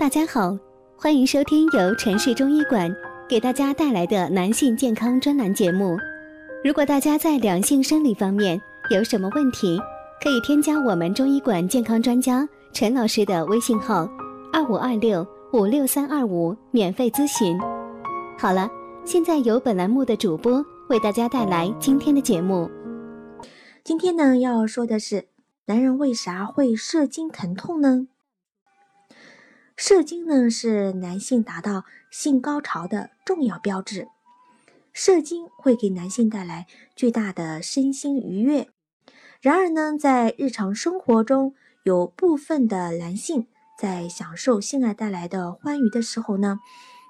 大家好，欢迎收听由城市中医馆给大家带来的男性健康专栏节目。如果大家在两性生理方面有什么问题，可以添加我们中医馆健康专家陈老师的微信号：二五二六五六三二五，免费咨询。好了，现在由本栏目的主播为大家带来今天的节目。今天呢，要说的是，男人为啥会射精疼痛呢？射精呢是男性达到性高潮的重要标志，射精会给男性带来巨大的身心愉悦。然而呢，在日常生活中，有部分的男性在享受性爱带来的欢愉的时候呢，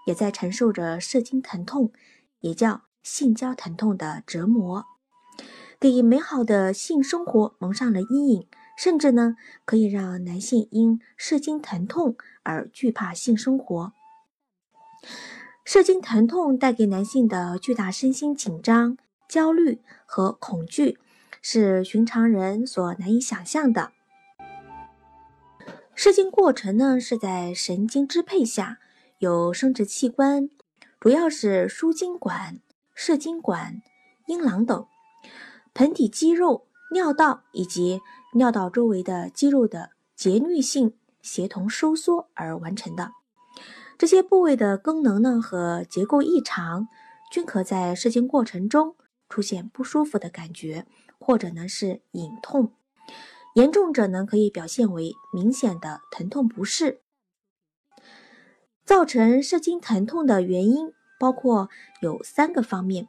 也在承受着射精疼痛，也叫性交疼痛的折磨，给美好的性生活蒙上了阴影。甚至呢，可以让男性因射精疼痛而惧怕性生活。射精疼痛带给男性的巨大身心紧张、焦虑和恐惧，是寻常人所难以想象的。射精过程呢，是在神经支配下，有生殖器官，主要是输精管、射精管、阴囊等，盆底肌肉、尿道以及。尿道周围的肌肉的节律性协同收缩而完成的，这些部位的功能呢和结构异常，均可在射精过程中出现不舒服的感觉，或者呢是隐痛，严重者呢可以表现为明显的疼痛不适。造成射精疼痛的原因包括有三个方面，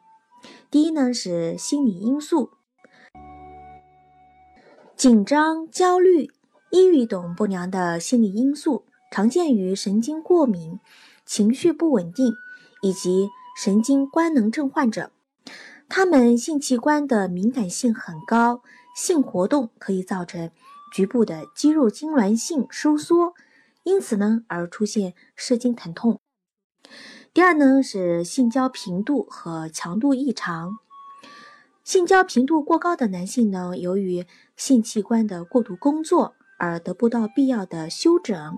第一呢是心理因素。紧张、焦虑、抑郁等不良的心理因素，常见于神经过敏、情绪不稳定以及神经官能症患者。他们性器官的敏感性很高，性活动可以造成局部的肌肉痉挛性收缩，因此呢而出现射精疼痛。第二呢是性交频度和强度异常。性交频度过高的男性呢，由于性器官的过度工作而得不到必要的休整，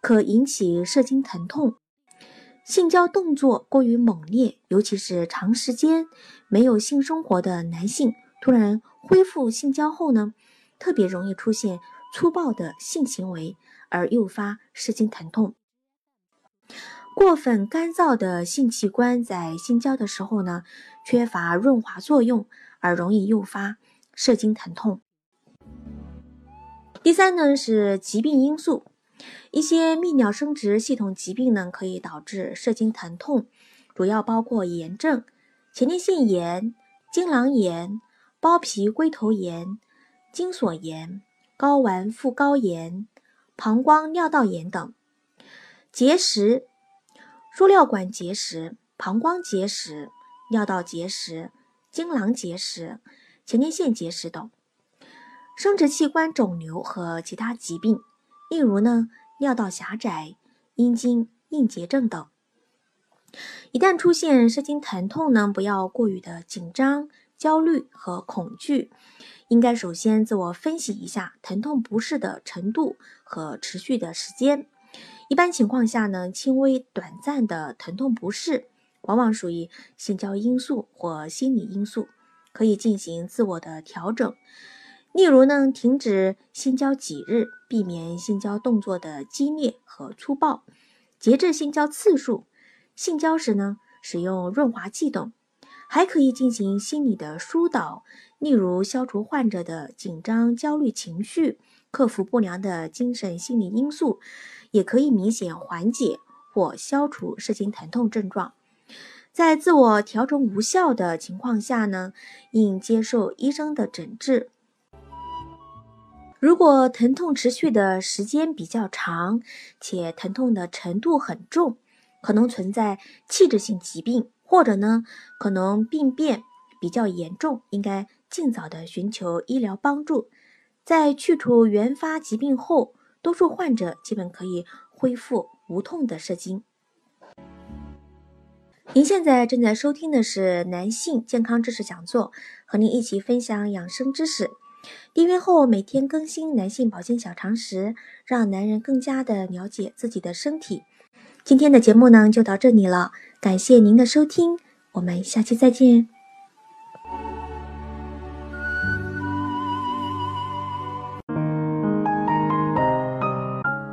可引起射精疼痛。性交动作过于猛烈，尤其是长时间没有性生活的男性，突然恢复性交后呢，特别容易出现粗暴的性行为，而诱发射精疼痛。过分干燥的性器官在性交的时候呢，缺乏润滑作用，而容易诱发射精疼痛。第三呢是疾病因素，一些泌尿生殖系统疾病呢可以导致射精疼痛，主要包括炎症、前列腺炎、精囊炎、包皮龟头炎、精索炎、睾丸附睾炎、膀胱尿道炎等，结石。输尿管结石、膀胱结石、尿道结石、精囊结石、前列腺结石等，生殖器官肿瘤和其他疾病，例如呢尿道狭窄、阴茎硬结症等。一旦出现射精疼痛呢，不要过于的紧张、焦虑和恐惧，应该首先自我分析一下疼痛不适的程度和持续的时间。一般情况下呢，轻微短暂的疼痛不适，往往属于性交因素或心理因素，可以进行自我的调整。例如呢，停止性交几日，避免性交动作的激烈和粗暴，节制性交次数，性交时呢，使用润滑剂等。还可以进行心理的疏导，例如消除患者的紧张焦虑情绪，克服不良的精神心理因素。也可以明显缓解或消除射精疼痛症状。在自我调整无效的情况下呢，应接受医生的诊治。如果疼痛持续的时间比较长，且疼痛的程度很重，可能存在器质性疾病，或者呢可能病变比较严重，应该尽早的寻求医疗帮助。在去除原发疾病后。多数患者基本可以恢复无痛的射精。您现在正在收听的是男性健康知识讲座，和您一起分享养生知识。订阅后每天更新男性保健小常识，让男人更加的了解自己的身体。今天的节目呢就到这里了，感谢您的收听，我们下期再见。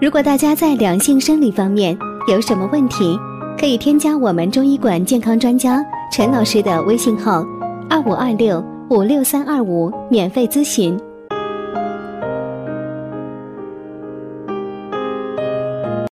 如果大家在两性生理方面有什么问题，可以添加我们中医馆健康专家陈老师的微信号：二五二六五六三二五，免费咨询。